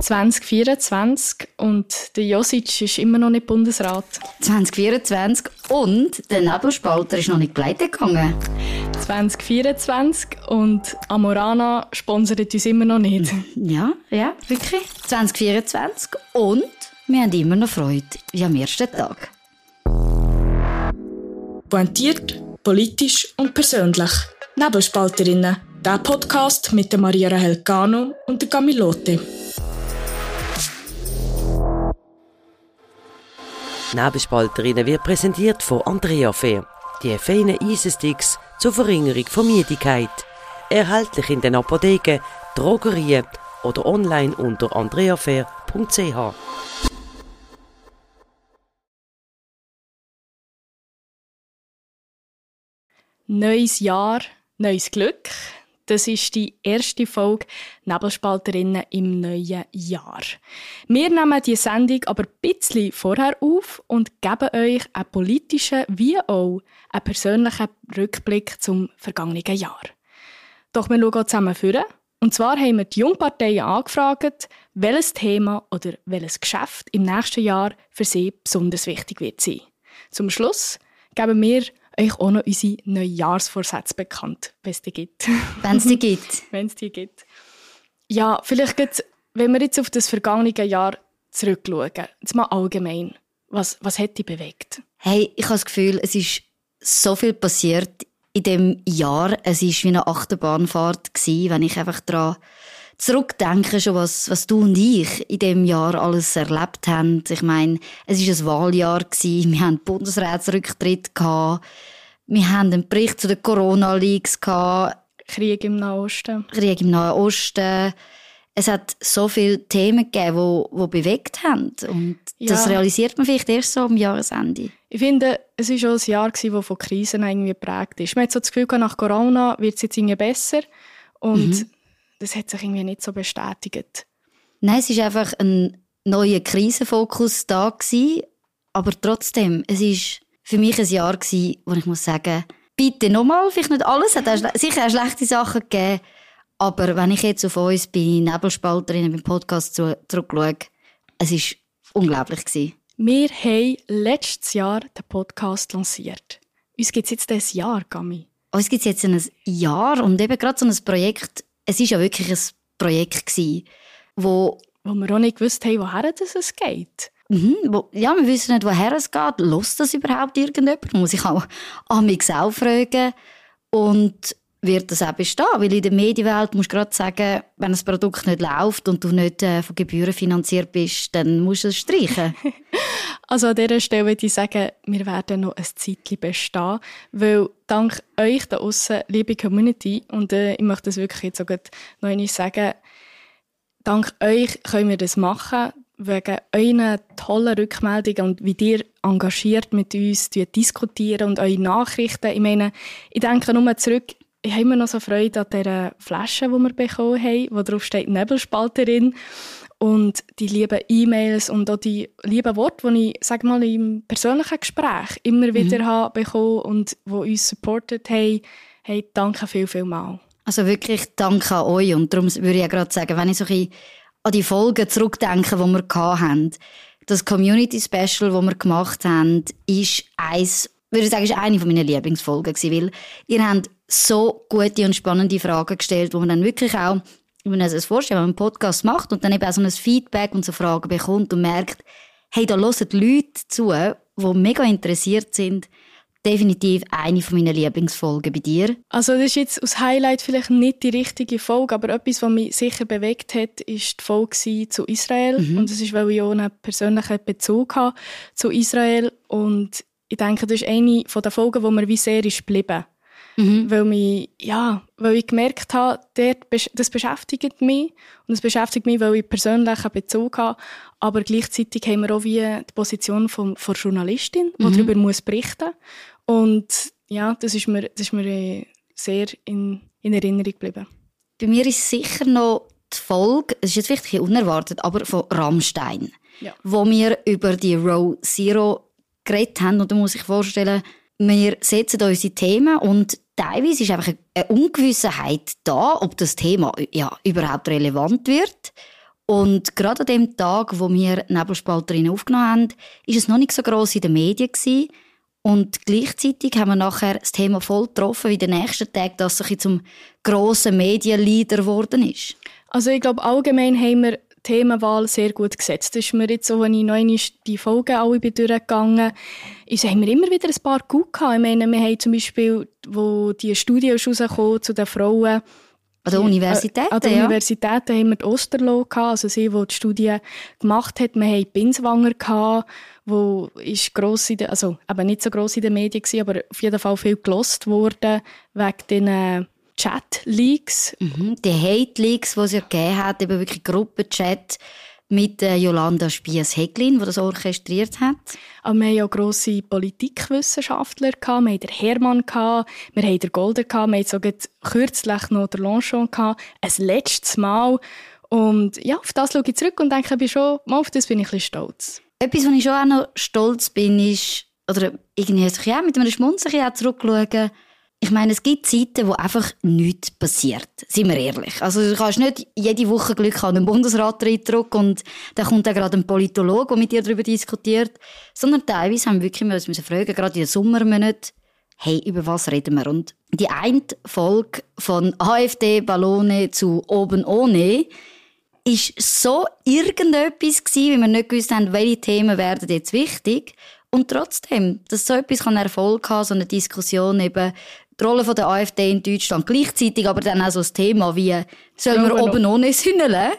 2024 und der Josic ist immer noch nicht Bundesrat. 2024 und der Nebelspalter ist noch nicht pleite gegangen. 2024 und Amorana sponsert uns immer noch nicht. Ja, ja, wirklich. 2024 und wir haben immer noch Freude wie am ersten Tag. Pointiert, politisch und persönlich. Nebelspalterinnen. Der Podcast mit der Maria Rahel Cano und der Nebelspalterinnen wird präsentiert von Andrea Fair. Die feinen Eisensticks zur Verringerung von Müdigkeit. Erhältlich in den Apotheken, Drogerien oder online unter andreafair.ch. Neues Jahr, neues Glück. Das ist die erste Folge Nebelspalterinnen im neuen Jahr. Wir nehmen die Sendung aber ein bisschen vorher auf und geben euch einen politischen wie auch einen persönlichen Rückblick zum vergangenen Jahr. Doch wir schauen zusammen vor. Und zwar haben wir die Jungparteien angefragt, welches Thema oder welches Geschäft im nächsten Jahr für sie besonders wichtig wird sein. Zum Schluss geben wir euch auch noch unsere Neujahrsvorsätze bekannt, wenn es die gibt. Wenn es die gibt. wenn es die gibt. Ja, vielleicht geht's, wenn wir jetzt auf das vergangene Jahr zurückschauen, jetzt mal allgemein, was, was hat dich bewegt? Hey, ich habe das Gefühl, es ist so viel passiert in dem Jahr. Es war wie eine Achterbahnfahrt gewesen, wenn ich einfach daran zurückdenke, schon was, was du und ich in dem Jahr alles erlebt haben. Ich meine, es war ein Wahljahr gewesen. Wir hatten Bundesratsrücktritt gehabt. Wir haben einen Bericht zu den Corona-Leaks gehabt. Krieg im Nahen Osten. Krieg im Nahen Osten. Es hat so viele Themen gegeben, die, die bewegt haben. Und Ja. das realisiert man vielleicht erst so am Jahresende. Ich finde, es war schon ein Jahr, gewesen, das von Krisen irgendwie geprägt ist. Man hat so das Gefühl, nach Corona wird es jetzt irgendwie besser. Und das hat sich irgendwie nicht so bestätigt. Nein, es ist einfach ein neuer Krisenfokus da gewesen, aber trotzdem, es ist für mich ein Jahr gewesen, wo ich muss sagen, bitte nochmal, vielleicht nicht alles, hat auch sicher auch schlechte Sachen gegeben, aber wenn ich jetzt auf uns bei Nebelspalterinnen beim Podcast zu- zurückschaue, es ist unglaublich gewesen. Wir haben letztes Jahr den Podcast lanciert. Uns gibt es jetzt dieses Jahr, Gami. Uns gibt es jetzt ein Jahr und eben gerade so ein Projekt, es ist ja wirklich ein Projekt gewesen, wo Wo wir auch nicht gewusst haben, woher das es geht. Mhm, wo, ja, wir wissen nicht, woher es geht. Lost das überhaupt irgendjemand? Muss ich auch an mich auch fragen. Und wird das auch bestehen? Weil in der Medienwelt musst du gerade sagen, wenn ein Produkt nicht läuft und du nicht äh, von Gebühren finanziert bist, dann musst du es streichen. Also an dieser Stelle würde ich sagen, wir werden noch ein Zeitchen bestehen, weil dank euch da außen, liebe Community, und äh, ich möchte das wirklich jetzt auch noch einmal sagen, dank euch können wir das machen, wegen euren tollen Rückmeldungen und wie ihr engagiert mit uns diskutieren und eure Nachrichten. Ich meine, ich denke nur zurück, ich habe immer noch so Freude an dieser Flasche, die wir bekommen haben, wo drauf steht Nebelspalterin. Und die lieben E-Mails und auch die lieben Worte, die ich, sag mal, im persönlichen Gespräch immer wieder habe bekommen und die uns supportet haben, hey, danke viel, viel mal. Also wirklich danke an euch. Und darum würde ich ja gerade sagen, wenn ich so ein bisschen an die Folgen zurückdenke, die wir hatten, das Community Special, das wir gemacht haben, ist eins, würde ich sagen, ist eine meiner Lieblingsfolgen gewesen, weil ihr habt so gute und spannende Fragen gestellt, wo man dann wirklich auch, wenn man sich das vorstellt, wenn man einen Podcast macht und dann eben auch so ein Feedback und so Fragen bekommt und merkt, hey, da hören Leute zu, die mega interessiert sind, definitiv eine meiner Lieblingsfolgen bei dir. Also das ist jetzt als Highlight vielleicht nicht die richtige Folge, aber etwas, was mich sicher bewegt hat, ist die Folge zu Israel. Und das ist, weil ich auch einen persönlichen Bezug habe zu Israel. Und ich denke, das ist eine von den Folgen, wo mir wie sehr ist geblieben. Weil, mich, ja, weil ich gemerkt habe, dort, das beschäftigt mich. Und es beschäftigt mich, weil ich persönlich einen Bezug habe. Aber gleichzeitig haben wir auch wie die Position von, von Journalistin, die darüber muss berichten Und ja, das ist mir, das ist mir äh, sehr in, in Erinnerung geblieben. Bei mir ist sicher noch die Folge, es ist jetzt wirklich unerwartet, aber von Rammstein. Ja. Wo wir über die Row Zero geredet haben. Und da muss ich vorstellen, wir setzen unsere Themen und teilweise ist einfach eine Ungewissenheit da, ob das Thema ja, überhaupt relevant wird. Und gerade an dem Tag, wo wir Nebelspalterinnen aufgenommen haben, ist es noch nicht so gross in den Medien gewesen. Und gleichzeitig haben wir nachher das Thema voll getroffen, wie der nächste Tag, dass sich zum grossen Medienleader geworden ist. Also ich glaube, allgemein haben wir Themenwahl sehr gut gesetzt. Das ist mir jetzt so, wenn ich neu die Folgen alle bin durchgegangen ist, haben wir immer wieder ein paar gut gehabt. Ich meine, wir haben zum Beispiel, wo die Studie rausgekommen zu den Frauen, an der Universität? Äh, an der ja. Universität haben wir die Osterloh gehabt, also sie, die die Studie gemacht hat. Wir haben Binswanger gehabt, wo ist gross in der, also eben nicht so gross in den Medien gewesen, aber auf jeden Fall viel gelost wurde wegen den äh, Chat-Leaks. Mhm, die Hate-Leaks, die es ja gegeben hat, eben wirklich Gruppenchat mit äh, Jolanda Spies-Heglin, die das orchestriert hat. Aber wir hatten ja grosse Politikwissenschaftler, gehabt, wir hatten den Hermann, gehabt, wir hatten den Golder, gehabt, wir hatten sogar kürzlich noch den Longchamp, gehabt, ein letztes Mal. Und ja, auf das schaue ich zurück und denke, ich schon, auf das bin ich ein bisschen stolz. Etwas, wo ich schon auch noch stolz bin, ist, oder irgendwie ja, mit einem Schmunzeln zurückschauen, ich meine, es gibt Zeiten, wo einfach nichts passiert. Seien wir ehrlich. Also, du kannst nicht jede Woche Glück haben, einen Bundesrat drücken und dann kommt dann gerade ein Politologe, der mit dir darüber diskutiert. Sondern teilweise haben wir wirklich müssen fragen, gerade in den Sommermonaten, hey, über was reden wir? Und die eine Folge von AfD-Ballone zu oben ohne ist so irgendetwas gewesen, wie wir nicht gewusst haben, welche Themen werden jetzt wichtig. Und trotzdem, dass so etwas kann Erfolg haben, so eine Diskussion eben, die Rolle der AfD in Deutschland gleichzeitig, aber dann auch so das Thema wie, sollen wir oben ohne sünneln?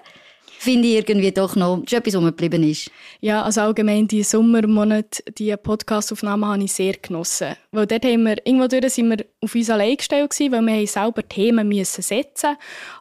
finde ich irgendwie doch noch schon etwas, was geblieben ist. Ja, also allgemein die Sommermonate, die Podcastaufnahmen habe ich sehr genossen. Weil dort haben wir, irgendwo durch sind wir auf uns allein gestellt gewesen, weil wir selber Themen müssen setzen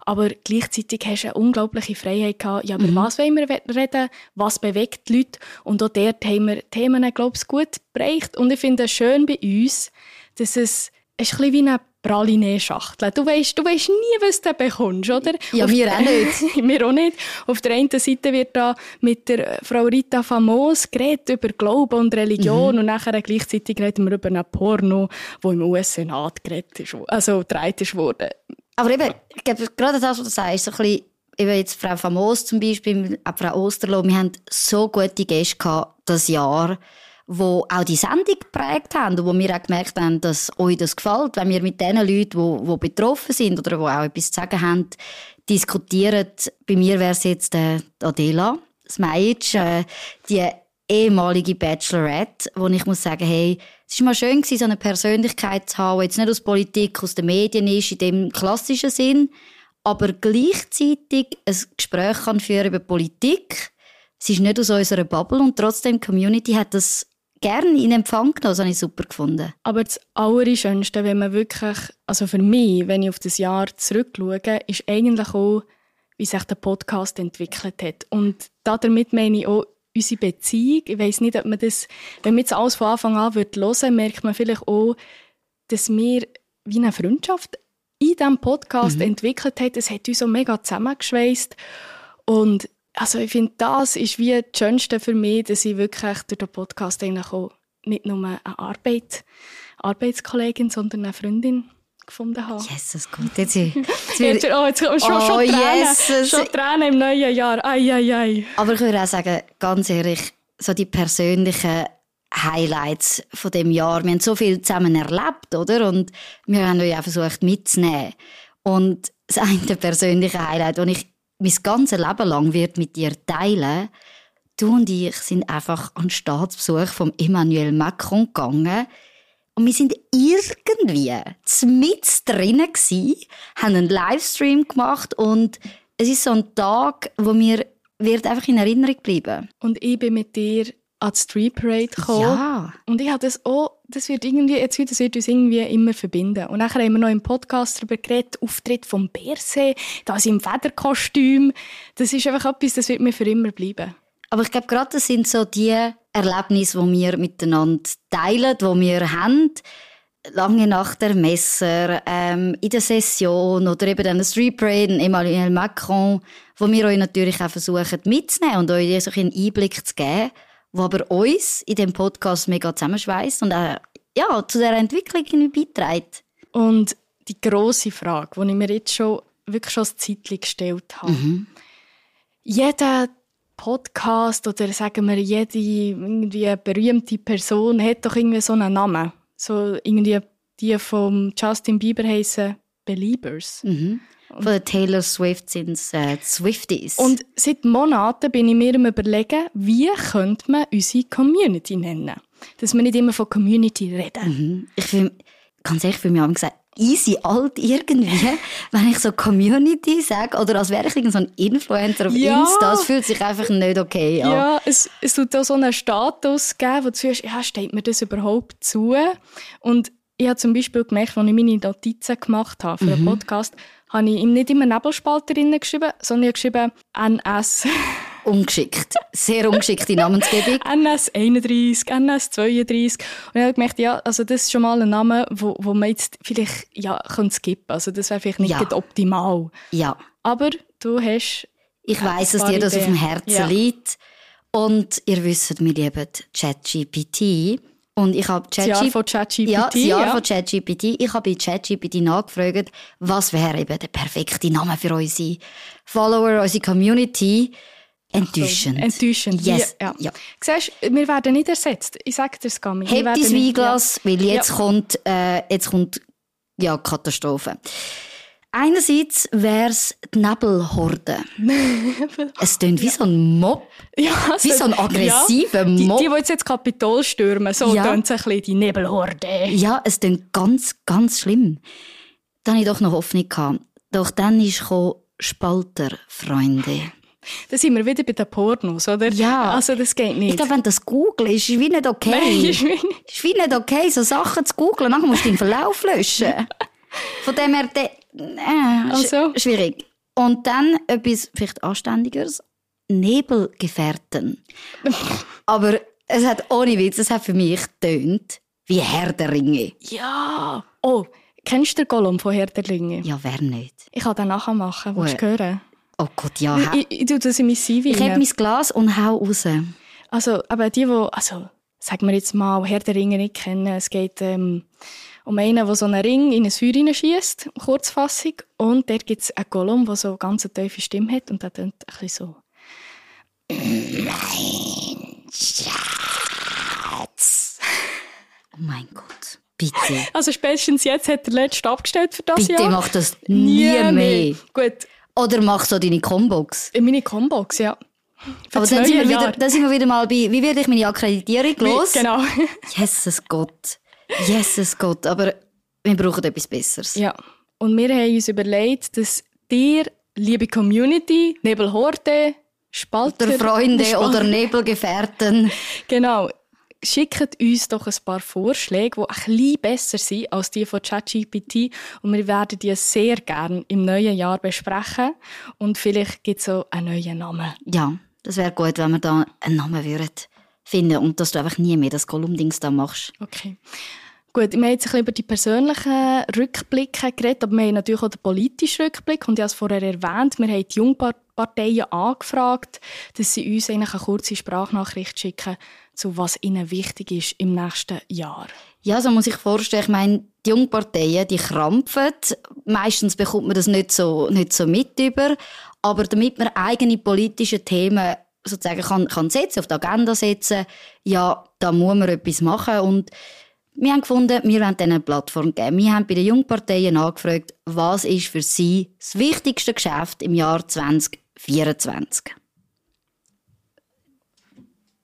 aber gleichzeitig hast du eine unglaubliche Freiheit gehabt. Ja, über mhm. was wollen wir reden? Was bewegt die Leute? Und auch dort haben wir Themen, glaube ich, gut bereicht. Und ich finde es schön bei uns, dass es ist ein wie eine Praline-Schachtel. Du weißt, du weißt nie, was du bekommst, oder? Ja, Auf wir auch nicht. wir auch nicht. Auf der einen Seite wird da mit der Frau Rita Famos geredet über Glauben und Religion mhm. und nachher gleichzeitig reden wir über einen Porno, wo im US-Senat geredet ist, also gedreht ist worden. Aber eben, ich glaube, gerade das, was du sagst, so ein bisschen, eben jetzt Frau Famos zum Beispiel, auch Frau Osterloh, wir haben so gute Gäste gehabt, das Jahr wo auch die Sendung geprägt haben und wo wir auch gemerkt haben, dass euch das gefällt, wenn wir mit den Leuten, die, die betroffen sind oder die auch etwas zu sagen haben, diskutieren. Bei mir wäre es jetzt äh, Adela Smajic, äh, die ehemalige Bachelorette, wo ich muss sagen, hey, es war mal schön so eine Persönlichkeit zu haben, die jetzt nicht aus Politik, aus den Medien ist, in dem klassischen Sinn, aber gleichzeitig ein Gespräch kann führen über Politik. Sie ist nicht aus unserer Bubble und trotzdem die Community hat das gerne in Empfang genommen. Das habe ich super gefunden. Aber das Allerschönste, wenn man wirklich, also für mich, wenn ich auf das Jahr zurückschaue, ist eigentlich auch, wie sich der Podcast entwickelt hat. Und damit meine ich auch unsere Beziehung. Ich weiß nicht, ob man das, wenn man jetzt alles von Anfang an hören würde, merkt man vielleicht auch, dass wir wie eine Freundschaft in diesem Podcast mhm. entwickelt haben. Es hat uns so mega zusammengeschweißt. Und also ich finde, das ist wie das Schönste für mich, dass ich wirklich durch den Podcast eigentlich auch nicht nur eine Arbeit, Arbeitskollegin, sondern eine Freundin gefunden habe. Jesus Gott, jetzt, jetzt, jetzt, oh, jetzt schon, schon, oh, Tränen, yes, schon Tränen im neuen Jahr. Ai, ai, ai. Aber ich würde auch sagen, ganz ehrlich, so die persönlichen Highlights von dem Jahr. Wir haben so viel zusammen erlebt, oder? Und wir haben euch auch versucht mitzunehmen. Und das eine persönliche Highlight, das ich mein ganzes Leben lang wird mit dir teilen. Du und ich sind einfach an Staatsbesuch von Emmanuel Macron gegangen. Und wir sind irgendwie mit drinnen gsi, haben einen Livestream gemacht und es ist so ein Tag, wo mir wird einfach in Erinnerung bleiben. Und ich bin mit dir an die Street Parade gekommen. Ja. Und ich habe das auch, das wird irgendwie, jetzt das wird uns irgendwie immer verbinden. Und nachher haben wir noch im Podcast darüber geredet, Auftritt vom Berse, das im Federkostüm. Das ist einfach etwas, das wird mir für immer bleiben. Aber ich glaube, gerade das sind so die Erlebnisse, die wir miteinander teilen, die wir haben. Lange nach der Messer, ähm, in der Session oder eben dann Street Parade, Emmanuel Macron, wo wir euch natürlich auch versuchen mitzunehmen und euch so einen Einblick zu geben wo aber uns in dem Podcast mega zusammenschweißt und auch ja, zu der Entwicklung irgendwie beiträgt. Und die große Frage, die ich mir jetzt schon wirklich schon als Zeitlich gestellt habe. Mhm. jeder Podcast oder sagen wir jede irgendwie berühmte Person hat doch irgendwie so einen Namen. So irgendwie die von Justin Bieber heißen Beliebers. Mhm. Von der Taylor Swift sind es äh, Swifties. Und seit Monaten bin ich mir am überlegen, wie könnte man unsere Community nennen? Dass wir nicht immer von Community reden. Mhm. Ich finde, ganz ehrlich, für mich haben gesagt, easy alt irgendwie, wenn ich so Community sage oder als wäre ich so ein Influencer auf Ja. Insta, das fühlt sich einfach nicht okay an. Ja, es, es tut auch so einen Status geben, wo du fühlst, ja, steht mir das überhaupt zu? Und ich habe zum Beispiel gemerkt, als ich meine Notizen gemacht habe für einen Podcast, habe ich ihm nicht immer Nebelspalterinnen geschrieben, sondern ich habe geschrieben NS, Ungeschickt. Sehr ungeschickte Namensgebung. NS 31, NS 32. Und ich habe gemerkt, ja, also das ist schon mal ein Name, wo, wo man jetzt vielleicht ja, könnte skippen Also das wäre vielleicht nicht Ja. optimal. Ja. Aber du hast Ich weiss, dass dir das auf dem Ideen. Herzen Ja. liegt. Und ihr wisst, wir lieben ChatGPT. Und ich habe ChatGPT. von ChatGPT. Ja, das Jahr ja. von ChatGPT. Ich habe bei ChatGPT nachgefragt, was wäre eben der perfekte Name für unsere Follower, unsere Community. Enttäuschend. Enttäuschend. Yes. Ja. Ja. Siehst, wir werden nicht ersetzt. Ich sage dir es. Wir Hebt werden dein nicht- Weinglas, weil jetzt Ja. kommt, äh, jetzt kommt, ja, Katastrophe. Einerseits wär's die Nebelhorde. es klingt wie so ein Mob. Ja, also, Wie so ein aggressiver ja, die, Mob. Die, die jetzt das Kapitol stürmen, so Ja. tönt es ein bisschen, die Nebelhorde. Ja, es klingt ganz, ganz schlimm. Dann hatte ich doch noch Hoffnung. Gehabt. Doch dann ist gekommen, Spalter, Freunde. Da sind wir wieder bei den Pornos, oder? Ja. Also das geht Ich nicht. glaube, wenn du das googelst, ist es wie nicht okay. Nein, ist wie nicht. ist wie nicht okay, so Sachen zu googeln. Nachher musst du den Verlauf löschen. Von dem her, äh, sch- Also? schwierig. Und dann etwas vielleicht Anständigeres. Nebelgefährten. Aber es hat ohne Witz, es hat für mich getönt wie Herr der Ringe. Ja. Oh, kennst du den Gollum von Herr der Ringe? Ja, wer nicht? Ich kann den nachher machen. Willst du hören? Oh Gott, ja. Ich, ich, ich tue das in mein CV Ich rein. mein Glas und hau raus. Also, aber die, die, also, sagen wir jetzt mal, Herr der Ringe nicht kennen, es geht ähm, um einen, der so einen Ring in ein Feuer hineinschießt, Kurzfassung. Und dort gibt es einen Gollum, der so eine ganz tiefe Stimme hat und der tönt ein bisschen so. Oh mein Gott. Bitte. Also spätestens jetzt hat der Letzte abgestellt für das Bitte Jahr. mach das nie mehr. Gut, Oder mach so deine Combox. in meine Combox, ja. Für Aber dann sind, wir wieder, dann sind wir wieder mal bei, wie werde ich meine Akkreditierung los? Genau. Jesus Gott. Jesus Gott. Aber wir brauchen etwas Besseres. ja. Und wir haben uns überlegt, dass dir, liebe Community, Nebelhorde, Spalter... Oder Freunde Spal- oder Nebelgefährten. Genau. Schickt uns doch ein paar Vorschläge, die ein bisschen besser sind als die von ChatGPT. Und wir werden die sehr gerne im neuen Jahr besprechen. Und vielleicht gibt es auch einen neuen Namen. Ja, das wäre gut, wenn wir da einen Namen würden finden und dass du einfach nie mehr das Kolumndings da machst. Okay. Gut, wir haben jetzt ein bisschen über die persönlichen Rückblicke geredet, aber wir haben natürlich auch den politischen Rückblick. Und ich habe es vorher erwähnt, wir haben die Jungparteien angefragt, dass sie uns eine kurze Sprachnachricht schicken, zu was ihnen wichtig ist im nächsten Jahr. Ja, so muss ich vorstellen. Ich meine, die Jungparteien, die krampfen. Meistens bekommt man das nicht so, nicht so mit über. Aber damit man eigene politische Themen sozusagen kann, kann setzen, auf die Agenda setzen, ja, da muss man etwas machen. Und wir haben gefunden, wir wollen denen eine Plattform geben. Wir haben bei den Jungparteien angefragt, was ist für sie das wichtigste Geschäft im Jahr 2024.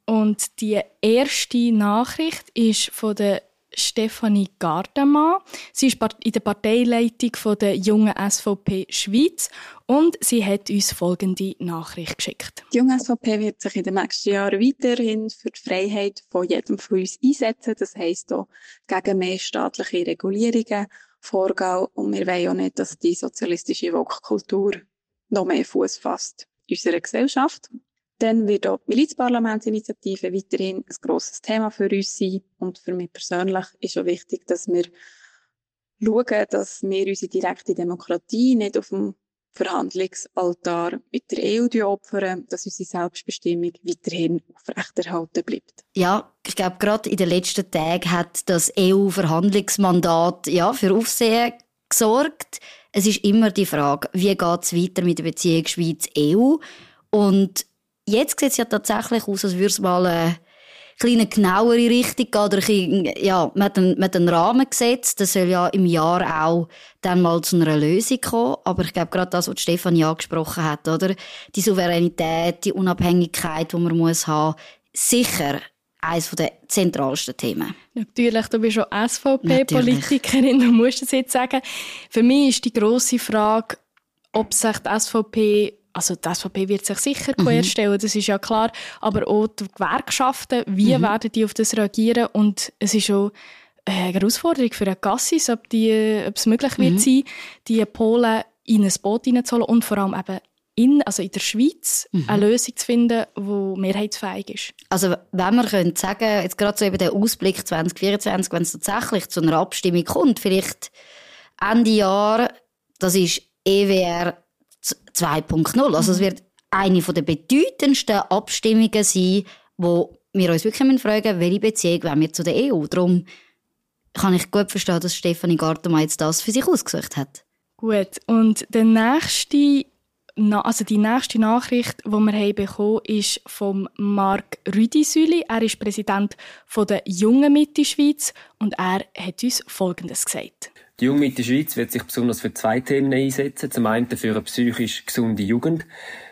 Und die erste Nachricht ist von der Stefanie Gardemann. Sie ist in der Parteileitung der jungen SVP Schweiz und sie hat uns folgende Nachricht geschickt. Die junge SVP wird sich in den nächsten Jahren weiterhin für die Freiheit von jedem von uns einsetzen. Das heisst auch gegen mehr staatliche Regulierungen, Vorgau. Und wir wollen auch nicht, dass die sozialistische Woke-Kultur noch mehr Fuß fasst in unserer Gesellschaft. Dann wird auch die Milizparlamentsinitiative weiterhin ein grosses Thema für uns sein. Und für mich persönlich ist auch wichtig, dass wir schauen, dass wir unsere direkte Demokratie nicht auf dem Verhandlungsaltar mit der EU opfern, dass unsere Selbstbestimmung weiterhin aufrechterhalten bleibt. Ja, ich glaube, gerade in den letzten Tagen hat das EU-Verhandlungsmandat ja, für Aufsehen gesorgt. Es ist immer die Frage, wie geht es weiter mit der Beziehung Schweiz-EU? Und jetzt sieht es ja tatsächlich aus, als würde es mal eine kleine genauere Richtung gehen. Oder ein, ja, man hat, einen, man hat einen Rahmen gesetzt. Das soll ja im Jahr auch dann mal zu einer Lösung kommen. Aber ich glaube, gerade das, was Stefanie angesprochen hat, oder? Die Souveränität, die Unabhängigkeit, die man muss haben, sicher eines der zentralsten Themen. Natürlich, du bist auch SVP-Politikerin, du musst es jetzt sagen. Für mich ist die grosse Frage, ob sich die SVP also die SVP wird sich sicher mhm. querstellen, das ist ja klar, aber auch die Gewerkschaften, wie mhm. werden die auf das reagieren und es ist auch eine Herausforderung für eine Gassis, ob, die, ob es möglich wird mhm. sein, die Polen in ein Boot hineinzuholen und vor allem eben in, also in der Schweiz mhm. eine Lösung zu finden, die mehrheitsfähig ist. Also wenn man könnte sagen, jetzt gerade so eben der Ausblick 2024, wenn es tatsächlich zu einer Abstimmung kommt, vielleicht Ende Jahr, das ist EWR 2.0. Also es wird eine der bedeutendsten Abstimmungen sein, wo wir uns wirklich fragen welche Beziehung wollen wir zu der EU. Darum kann ich gut verstehen, dass Stefanie Gartemann jetzt das für sich ausgesucht hat. Gut, und der nächste also die nächste Nachricht, die wir haben bekommen ist von Marc Rüdisüli. Er ist Präsident der Jungen Mitte Schweiz und er hat uns Folgendes gesagt. Die Junge Mitte Schweiz wird sich besonders für zwei Themen einsetzen. Zum einen für eine psychisch gesunde Jugend.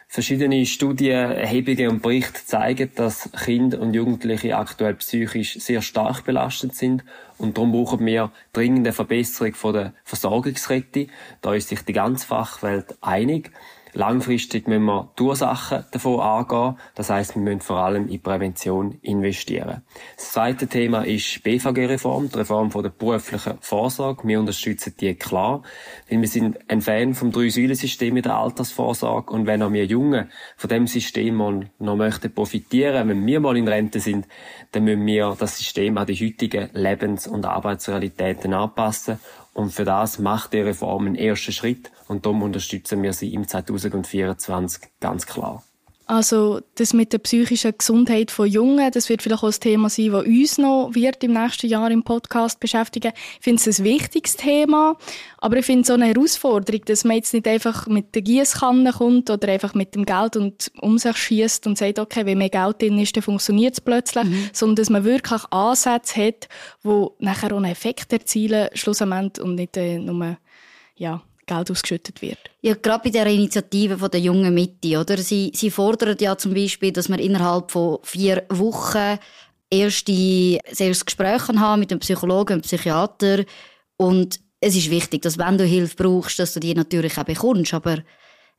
Verschiedene Studien, Erhebungen und Berichte zeigen, dass Kinder und Jugendliche aktuell psychisch sehr stark belastet sind und darum brauchen wir dringend eine Verbesserung der Versorgungskette. Da ist sich die ganze Fachwelt einig. Langfristig müssen wir die Ursachen davon angehen. Das heißt, wir müssen vor allem in Prävention investieren. Das zweite Thema ist BVG-Reform, die Reform der beruflichen Vorsorge. Wir unterstützen die klar, weil wir sind ein Fan vom Drei-Säulen-System in der Altersvorsorge und wenn auch wir Jungen von dem System mal noch möchten profitieren, wenn wir mal in Rente sind, dann müssen wir das System an die heutigen Lebens- und Arbeitsrealitäten anpassen und für das macht die Reform einen ersten Schritt und darum unterstützen wir sie im 2024 ganz klar. Also das mit der psychischen Gesundheit von Jungen, das wird vielleicht auch ein Thema sein, das uns noch wird im nächsten Jahr im Podcast beschäftigen. Ich finde es ein wichtiges Thema, aber ich finde es auch eine Herausforderung, dass man jetzt nicht einfach mit der Gießkanne kommt oder einfach mit dem Geld und um sich schießt und sagt, okay, wenn mehr Geld drin ist, dann funktioniert es plötzlich, mhm. sondern dass man wirklich Ansätze hat, die nachher auch einen Effekt erzielen, schlussendlich und nicht äh, nur ja, Geld ausgeschüttet wird. Ja, gerade bei der Initiative von der jungen Mitte, oder? Sie, sie fordern ja zum Beispiel, dass man innerhalb von vier Wochen erste, erstes Gespräch haben mit einem Psychologen, einem Psychiater. Und es ist wichtig, dass wenn du Hilfe brauchst, dass du die natürlich auch bekommst. Aber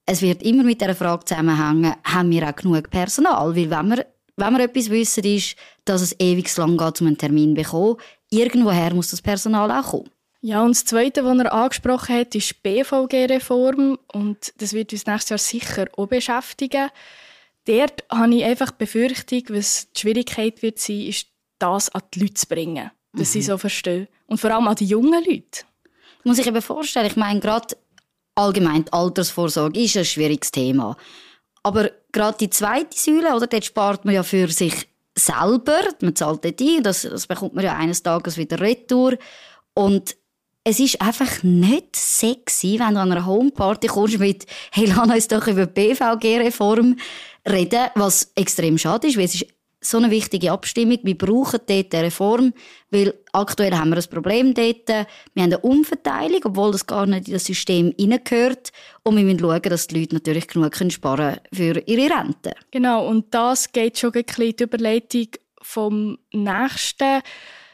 es wird immer mit der Frage zusammenhängen, haben wir auch genug Personal? Weil wenn wir, wenn wir etwas wissen, ist, dass es ewig lang geht, um einen Termin zu bekommen. Irgendwoher muss das Personal auch kommen. Ja, und das Zweite, was er angesprochen hat, ist die BVG-Reform. Und das wird uns nächstes Jahr sicher auch beschäftigen. Dort habe ich einfach die Befürchtung, was die Schwierigkeit wird sein, ist, das an die Leute zu bringen. Dass mhm. sie so verstehen. Und vor allem an die jungen Leute. Muss ich eben vorstellen, ich meine, gerade allgemein die Altersvorsorge ist ein schwieriges Thema. Aber gerade die zweite Säule, oder, dort spart man ja für sich selber. Man zahlt dort ein, das, das bekommt man ja eines Tages wieder retour. Und es ist einfach nicht sexy, wenn du an einer Homeparty kommst mit «Hey, lass uns doch über die BVG-Reform reden», was extrem schade ist, weil es ist so eine wichtige Abstimmung. Wir brauchen dort eine Reform, weil aktuell haben wir ein Problem dort. Wir haben eine Umverteilung, obwohl das gar nicht in das System hineingehört. Und wir müssen schauen, dass die Leute natürlich genug sparen können für ihre Rente. Genau, und das geht schon ein bisschen die Überleitung vom nächsten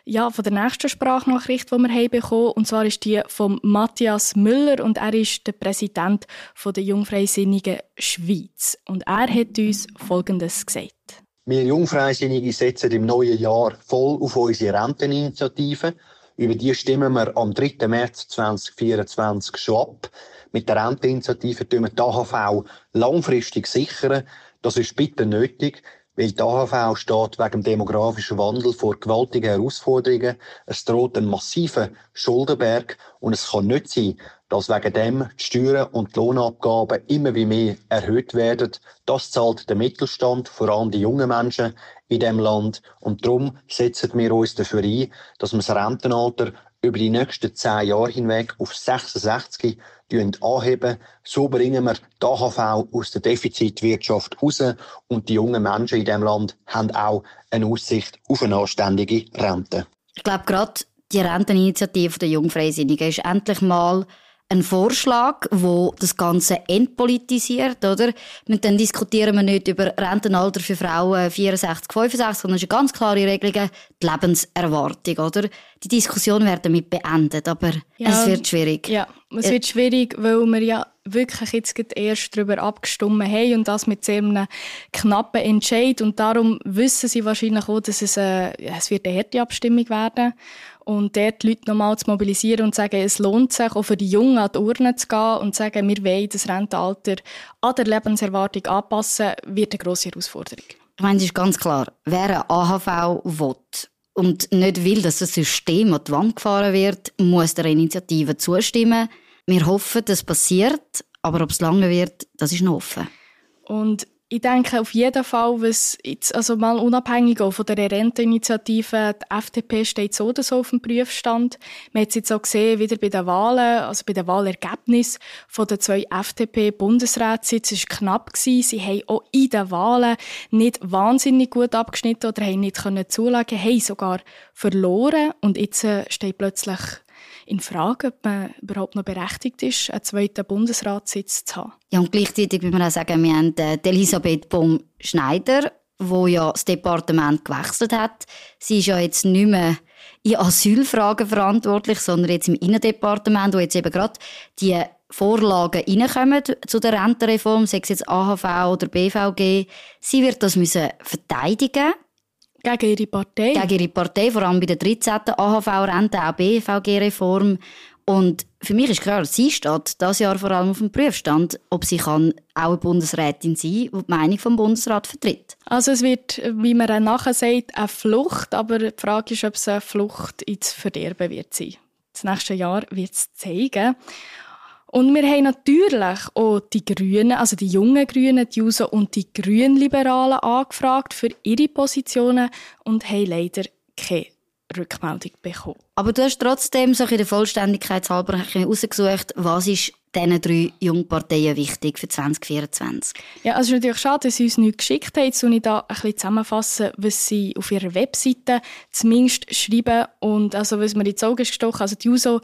ja, von der nächsten Sprachnachricht, die wir haben bekommen Und zwar ist die von Matthias Müller und er ist der Präsident der Jungfreisinnigen Schweiz. Und er hat uns Folgendes gesagt. Wir Jungfreisinnige setzen im neuen Jahr voll auf unsere Renteninitiative. Über die stimmen wir am 3. März 2024 schon ab. Mit der Renteninitiative tun wir die AHV langfristig sichern. Das ist bitter nötig, weil die AHV steht wegen dem demografischen Wandel vor gewaltigen Herausforderungen. Es droht ein massiver Schuldenberg und es kann nicht sein, dass wegen dem die Steuern und die Lohnabgaben immer wie mehr erhöht werden. Das zahlt der Mittelstand, vor allem die jungen Menschen in dem Land. Und darum setzen wir uns dafür ein, dass wir das Rentenalter über die nächsten zehn Jahre hinweg auf 66 anheben. So bringen wir die AHV aus der Defizitwirtschaft raus und die jungen Menschen in diesem Land haben auch eine Aussicht auf eine anständige Rente. Ich glaube, gerade die Renteninitiative der Jungfreisinnigen ist endlich mal ein Vorschlag, wo das Ganze entpolitisiert, oder? Und dann diskutieren wir nicht über Rentenalter für Frauen 64, 65, sondern es ist eine ganz klare Regelung, die Lebenserwartung, oder? Die Diskussion wird damit beendet, aber ja, es wird schwierig. Ja, es wird schwierig, weil wir ja wirklich jetzt erst darüber abgestimmt haben und das mit sehr einem knappen Entscheid und darum wissen sie wahrscheinlich auch, dass es, äh, es wird eine harte Abstimmung werden und dort die Leute nochmal zu mobilisieren und zu sagen, es lohnt sich, auch für die Jungen an die Urne zu gehen und zu sagen, wir wollen das Rentenalter an der Lebenserwartung anpassen, wird eine grosse Herausforderung. Ich meine, es ist ganz klar, wer eine AHV will und nicht will, dass das System an die Wand gefahren wird, muss der Initiative zustimmen. Wir hoffen, das passiert, aber ob es lange wird, das ist noch offen. Und ich denke auf jeden Fall, was jetzt, also mal unabhängig auch von der Renteninitiative, die FDP steht so oder so auf dem Prüfstand. Man hat es jetzt auch gesehen, wieder bei den Wahlen, also bei den Wahlergebnissen von den zwei FDP-Bundesratssitzen, es war knapp gewesen. Sie haben auch in den Wahlen nicht wahnsinnig gut abgeschnitten oder haben nicht können zulagen, haben sogar verloren und jetzt äh, steht plötzlich in Frage, ob man überhaupt noch berechtigt ist, einen zweiten Bundesratssitz zu haben. Ja, und gleichzeitig muss man auch sagen, wir haben äh, Elisabeth Baum-Schneider, wo ja das Departement gewechselt hat. Sie ist ja jetzt nicht mehr in Asylfragen verantwortlich, sondern jetzt im Innendepartement, wo jetzt eben gerade die Vorlagen reinkommen zu der Rentenreform, sei es jetzt AHV oder BVG. Sie wird das müssen verteidigen gegen ihre Partei? Gegen ihre Partei, vor allem bei der 13. AHV-Rente, auch BVG-Reform. Und für mich ist klar, sie steht das Jahr vor allem auf dem Prüfstand, ob sie kann auch eine Bundesrätin sein kann, die die Meinung vom Bundesrat vertritt. Also es wird, wie man nachher sagt, eine Flucht, aber die Frage ist, ob es eine Flucht ins Verderben wird sein. Das nächste Jahr wird es zeigen. Und wir haben natürlich auch die Grünen, also die jungen Grünen, die Juso und die Grünliberalen angefragt für ihre Positionen und haben leider keine Rückmeldung bekommen. Aber du hast trotzdem so in der Vollständigkeit halber herausgesucht, was ist diesen drei Jungparteien wichtig für 2024? Ja, also es ist natürlich schade, dass sie uns nichts geschickt haben. Jetzt ich da ein bisschen zusammenfassen, was sie auf ihrer Webseite zumindest schreiben. Und also, was mir ins Auge gestochen, also die Juso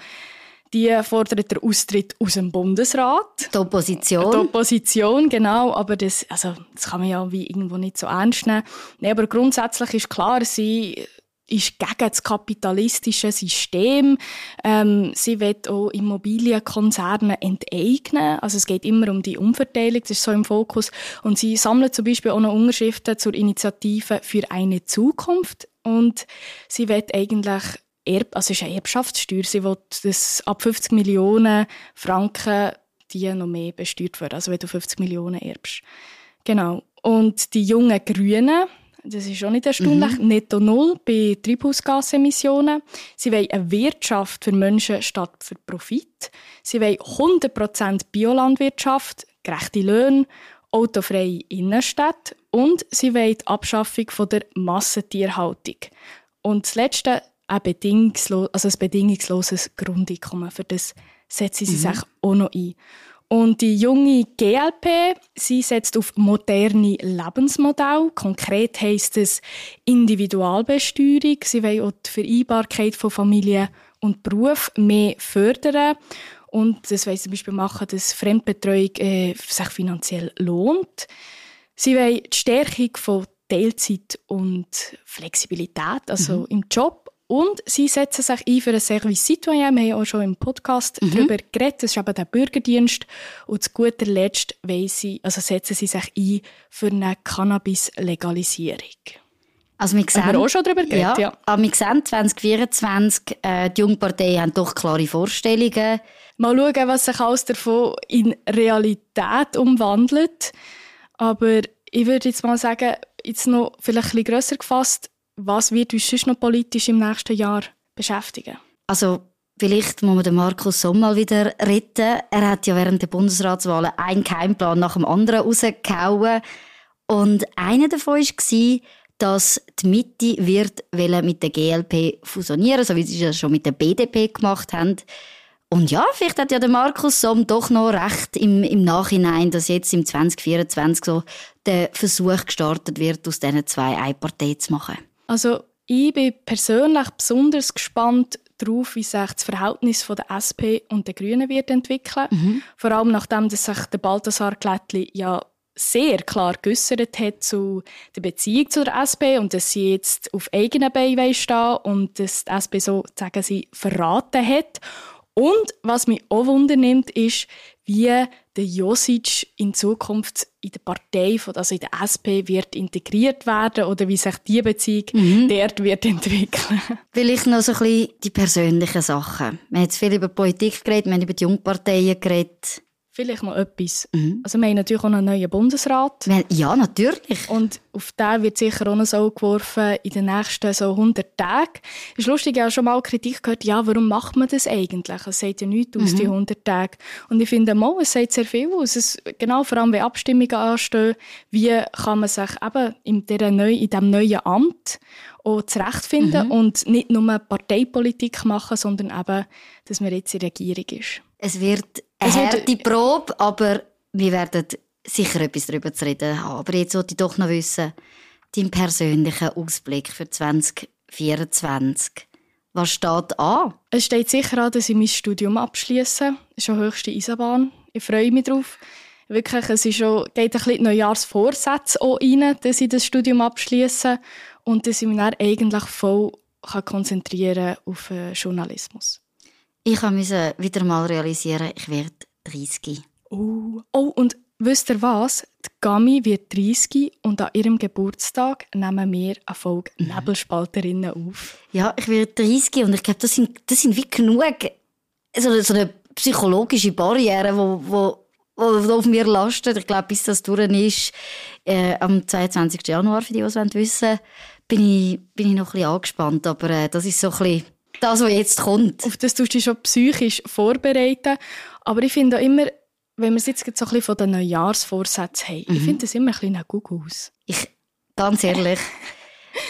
die fordert den Austritt aus dem Bundesrat. Die Opposition. Die Opposition, genau. Aber das, also, das kann man ja wie irgendwo nicht so ernst nehmen. Nee, aber grundsätzlich ist klar, sie ist gegen das kapitalistische System. Ähm, sie will auch Immobilienkonzerne enteignen. Also es geht immer um die Umverteilung, das ist so im Fokus. Und sie sammelt zum Beispiel auch noch Unterschriften zur Initiative für eine Zukunft. Und sie will eigentlich Erb, also es ist eine Erbschaftssteuer. Sie will, dass ab 50 Millionen Franken die noch mehr besteuert werden. Also wenn du 50 Millionen erbst. Genau. Und die jungen Grünen, das ist auch nicht erstaunlich, mhm. netto null bei Treibhausgasemissionen. Sie wollen eine Wirtschaft für Menschen statt für Profit. Sie wollen 100% Biolandwirtschaft, gerechte Löhne, autofreie Innenstädte und sie wollen die Abschaffung von der Massentierhaltung. Und das Letzte, ein, bedingungslos, also ein bedingungsloses Grundeinkommen. Für das setzen sie mhm. sich auch noch ein. Und die junge GLP, sie setzt auf moderne Lebensmodelle. Konkret heisst es Individualbesteuerung. Sie will auch die Vereinbarkeit von Familie und Beruf mehr fördern. Und das will sie zum Beispiel machen, dass Fremdbetreuung äh, sich finanziell lohnt. Sie will die Stärkung von Teilzeit und Flexibilität, also mhm. im Job und sie setzen sich ein für ein Service Citoyen. Wir haben auch schon im Podcast mhm. darüber geredet. Das ist eben der Bürgerdienst. Und zu guter Letzt sie, also setzen sie sich ein für eine Cannabis-Legalisierung. Also wir sehen, haben wir auch schon darüber geredet, ja. ja. Aber wir sehen 2024, äh, die Jungparteien haben doch klare Vorstellungen. Mal schauen, was sich alles davon in Realität umwandelt. Aber ich würde jetzt mal sagen, jetzt noch vielleicht ein bisschen grösser gefasst, was wird uns sonst noch politisch im nächsten Jahr beschäftigen? Also Vielleicht muss man den Markus Sommer wieder retten. Er hat ja während der Bundesratswahlen einen Keimplan nach dem anderen rausgehauen. Und einer davon war, dass die Mitte wird mit der GLP fusionieren, so wie sie das schon mit der BDP gemacht haben. Und ja, vielleicht hat ja der Markus Somm doch noch recht im, im Nachhinein, dass jetzt im 2024 so der Versuch gestartet wird, aus diesen zwei eine Partei zu machen. Also ich bin persönlich besonders gespannt darauf, wie sich das Verhältnis von der SP und der Grünen wird entwickeln. Mhm. Vor allem nachdem dass sich der Balthasar Glättli ja sehr klar geäussert hat zu der Beziehung zu der SP und dass sie jetzt auf eigenen Beinen stehen und dass die SP so, sagen sie, verraten hat. Und was mich auch wundernimmt, ist, wie der Josic in Zukunft in der Partei, also in der SP, wird integriert werden oder wie sich die Beziehung mhm. dort wird entwickeln. Vielleicht noch so ein bisschen die persönlichen Sachen. Wir haben jetzt viel über Politik geredet, wir haben über die Jungparteien geredet. Vielleicht noch etwas. Mhm. Also wir haben natürlich auch einen neuen Bundesrat. Ja, natürlich. Und auf den wird sicher auch noch so geworfen in den nächsten so 100 Tagen. Es ist lustig, ich habe schon mal Kritik gehört, ja, warum macht man das eigentlich? Es sagt ja nichts aus, mhm. die 100 Tage. Und ich finde mal, es sagt sehr viel aus. Es, genau, vor allem, wenn Abstimmungen anstehen, wie kann man sich eben in, dieser neu, in diesem neuen Amt auch zurechtfinden mhm. und nicht nur Parteipolitik machen, sondern eben, dass man jetzt in der Regierung ist. Es wird eine harte Probe, aber wir werden sicher etwas darüber zu reden haben. Aber jetzt wollte ich doch noch wissen, dein persönlicher Ausblick für 2024. Was steht an? Es steht sicher an, dass ich mein Studium abschließe. Das ist schon höchste Eisenbahn. Ich freue mich darauf. Wirklich, es ist schon, geht ein bisschen Neujahrsvorsätze auch rein, dass ich das Studium abschließe und dass ich mich dann eigentlich voll konzentrieren kann auf äh, Journalismus. Ich musste wieder mal realisieren, ich werde 30. Oh, oh und wisst ihr was? Die Gami wird 30 und an ihrem Geburtstag nehmen wir eine Folge mhm. Nebelspalterinnen auf. Ja, ich werde 30 und ich glaube, das sind, das sind wie genug so, so eine psychologische Barriere, wo, wo, wo auf mir lastet. Ich glaube, bis das durch ist, äh, am 22. Januar, für die, die es wissen wollen, bin ich, bin ich noch ein bisschen angespannt. Aber äh, das ist so ein bisschen das, was jetzt kommt. Auf das tust du dich schon psychisch vorbereiten. Aber ich finde auch immer, wenn wir es jetzt so ein bisschen von den Neujahrsvorsätzen haben, mhm. ich finde das immer ein bisschen Gugus. Ich, ganz ehrlich,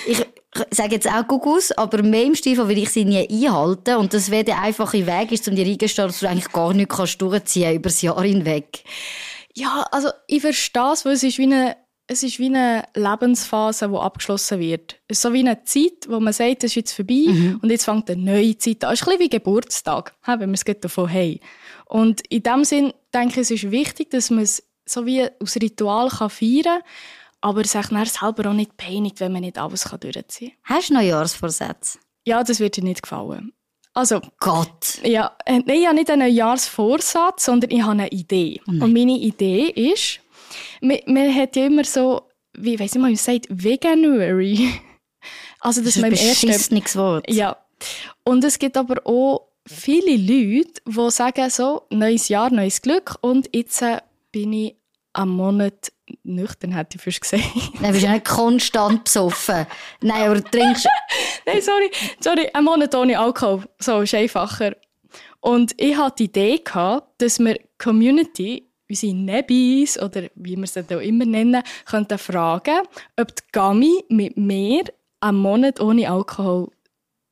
ich sage jetzt auch Gugus, aber mehr im Stil will ich sie nie einhalten. Und das wäre der einfache Weg, ist, um dir eingestehen, dass du eigentlich gar nichts kannst durchziehen über das Jahr hinweg. Ja, also ich verstehe es, weil es ist wie eine es ist wie eine Lebensphase, die abgeschlossen wird. Es ist so wie eine Zeit, wo man sagt, es ist jetzt vorbei mhm. und jetzt fängt eine neue Zeit an. Es ist ein bisschen wie Geburtstag, wenn wir es davon haben. Und in dem Sinn denke ich, es ist wichtig, dass man es so wie aus Ritual kann feiern kann, aber sich dann selber auch nicht peinigt, wenn man nicht alles durchziehen kann. Hast du Neujahrsvorsätze? Ja, das wird dir nicht gefallen. Also, Gott! Ja, äh, nein, ich habe nicht einen Neujahrsvorsatz, sondern ich habe eine Idee. Oh und meine Idee ist, man, man hat ja immer so, wie weiß ich mal, man sagt, Veganuary. Also, das, das ist ein beschissenes Wort. Ja. Und es gibt aber auch viele Leute, die sagen so, neues Jahr, neues Glück und jetzt äh, bin ich am Monat nüchtern, hätte ich fast gesagt. Nein, bist ja nicht konstant besoffen. Nein, aber du trinkst... Nein, sorry, sorry, ein Monat ohne Alkohol, so ist einfacher. Und ich hatte die Idee, gehabt, dass wir Community unsere Nebis oder wie wir sie auch immer nennen, könnten fragen, ob die Gami mit mir einen Monat ohne Alkohol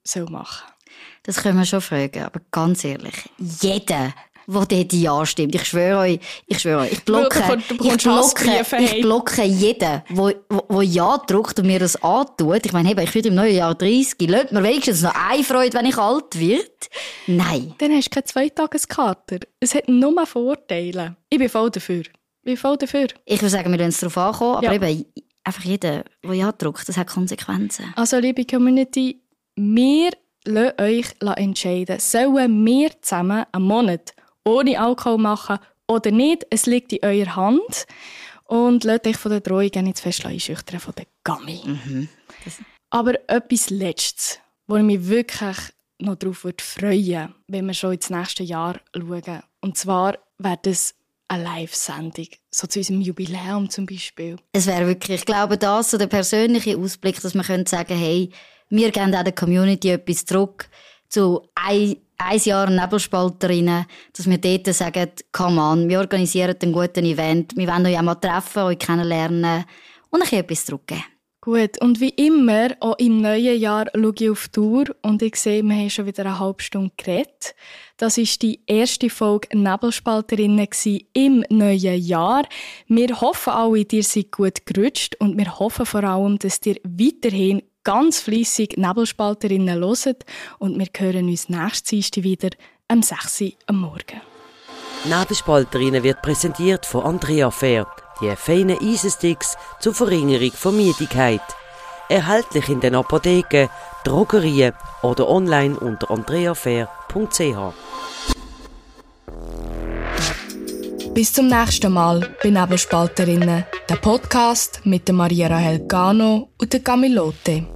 soll machen. Das können wir schon fragen, aber ganz ehrlich, jeder, der dort Ja stimmt, ich schwöre euch, ich schwöre euch, ich blocke, ich blocke, ich blocke jeden, der Ja drückt und mir das antut. Ich meine, ich werde im neuen Jahr 30, lasst mir wenigstens noch eine Freude, wenn ich alt werde. Nein. Dann hast du keine Zweitageskater. Es hat nur Vorteile. Ich bin voll dafür. Ich bin voll dafür. Ich würde sagen, wir lassen es darauf ankommen, aber ja. eben, einfach jeder, der Ja drückt, das hat Konsequenzen. Also, liebe Community, wir lassen euch entscheiden. Sollen wir zusammen einen Monat ohne Alkohol machen oder nicht? Es liegt in eurer Hand. Und lasst euch von der Drohung nicht fest einschüchtern von der Gummi. Mhm. Aber etwas Letztes, wo ich mich wirklich noch darauf würde freuen wenn wir schon ins nächste Jahr schauen. Und zwar wäre das eine Live-Sendung, so zu unserem Jubiläum zum Beispiel. Es wäre wirklich, ich glaube, das so der persönliche Ausblick, dass man könnte sagen, hey, wir geben auch der Community etwas zurück zu ein, ein Jahr Nebelspalterinnen, dass wir dort sagen, come on, wir organisieren einen guten Event, wir wollen euch auch mal treffen, euch kennenlernen und euch etwas zurückgeben. Gut, und wie immer, auch im neuen Jahr schaue ich auf die Uhr und ich sehe, wir haben schon wieder eine halbe Stunde geredet. Das ist die erste Folge Nebelspalterinnen im neuen Jahr. Wir hoffen alle, ihr seid gut gerutscht und wir hoffen vor allem, dass ihr weiterhin ganz fließig Nebelspalterinnen hört und wir hören uns nächstes Dienstag wieder am 6 Uhr am Morgen. Nebelspalterinnen wird präsentiert von Andrea Fair die feinen Eisensticks zur Verringerung von Müdigkeit. Erhältlich in den Apotheken, Drogerien oder online unter andreafair.ch. Bis zum nächsten Mal bei Nebelspalterinnen, der Podcast mit der Maria Rahel Gano und der Camilote.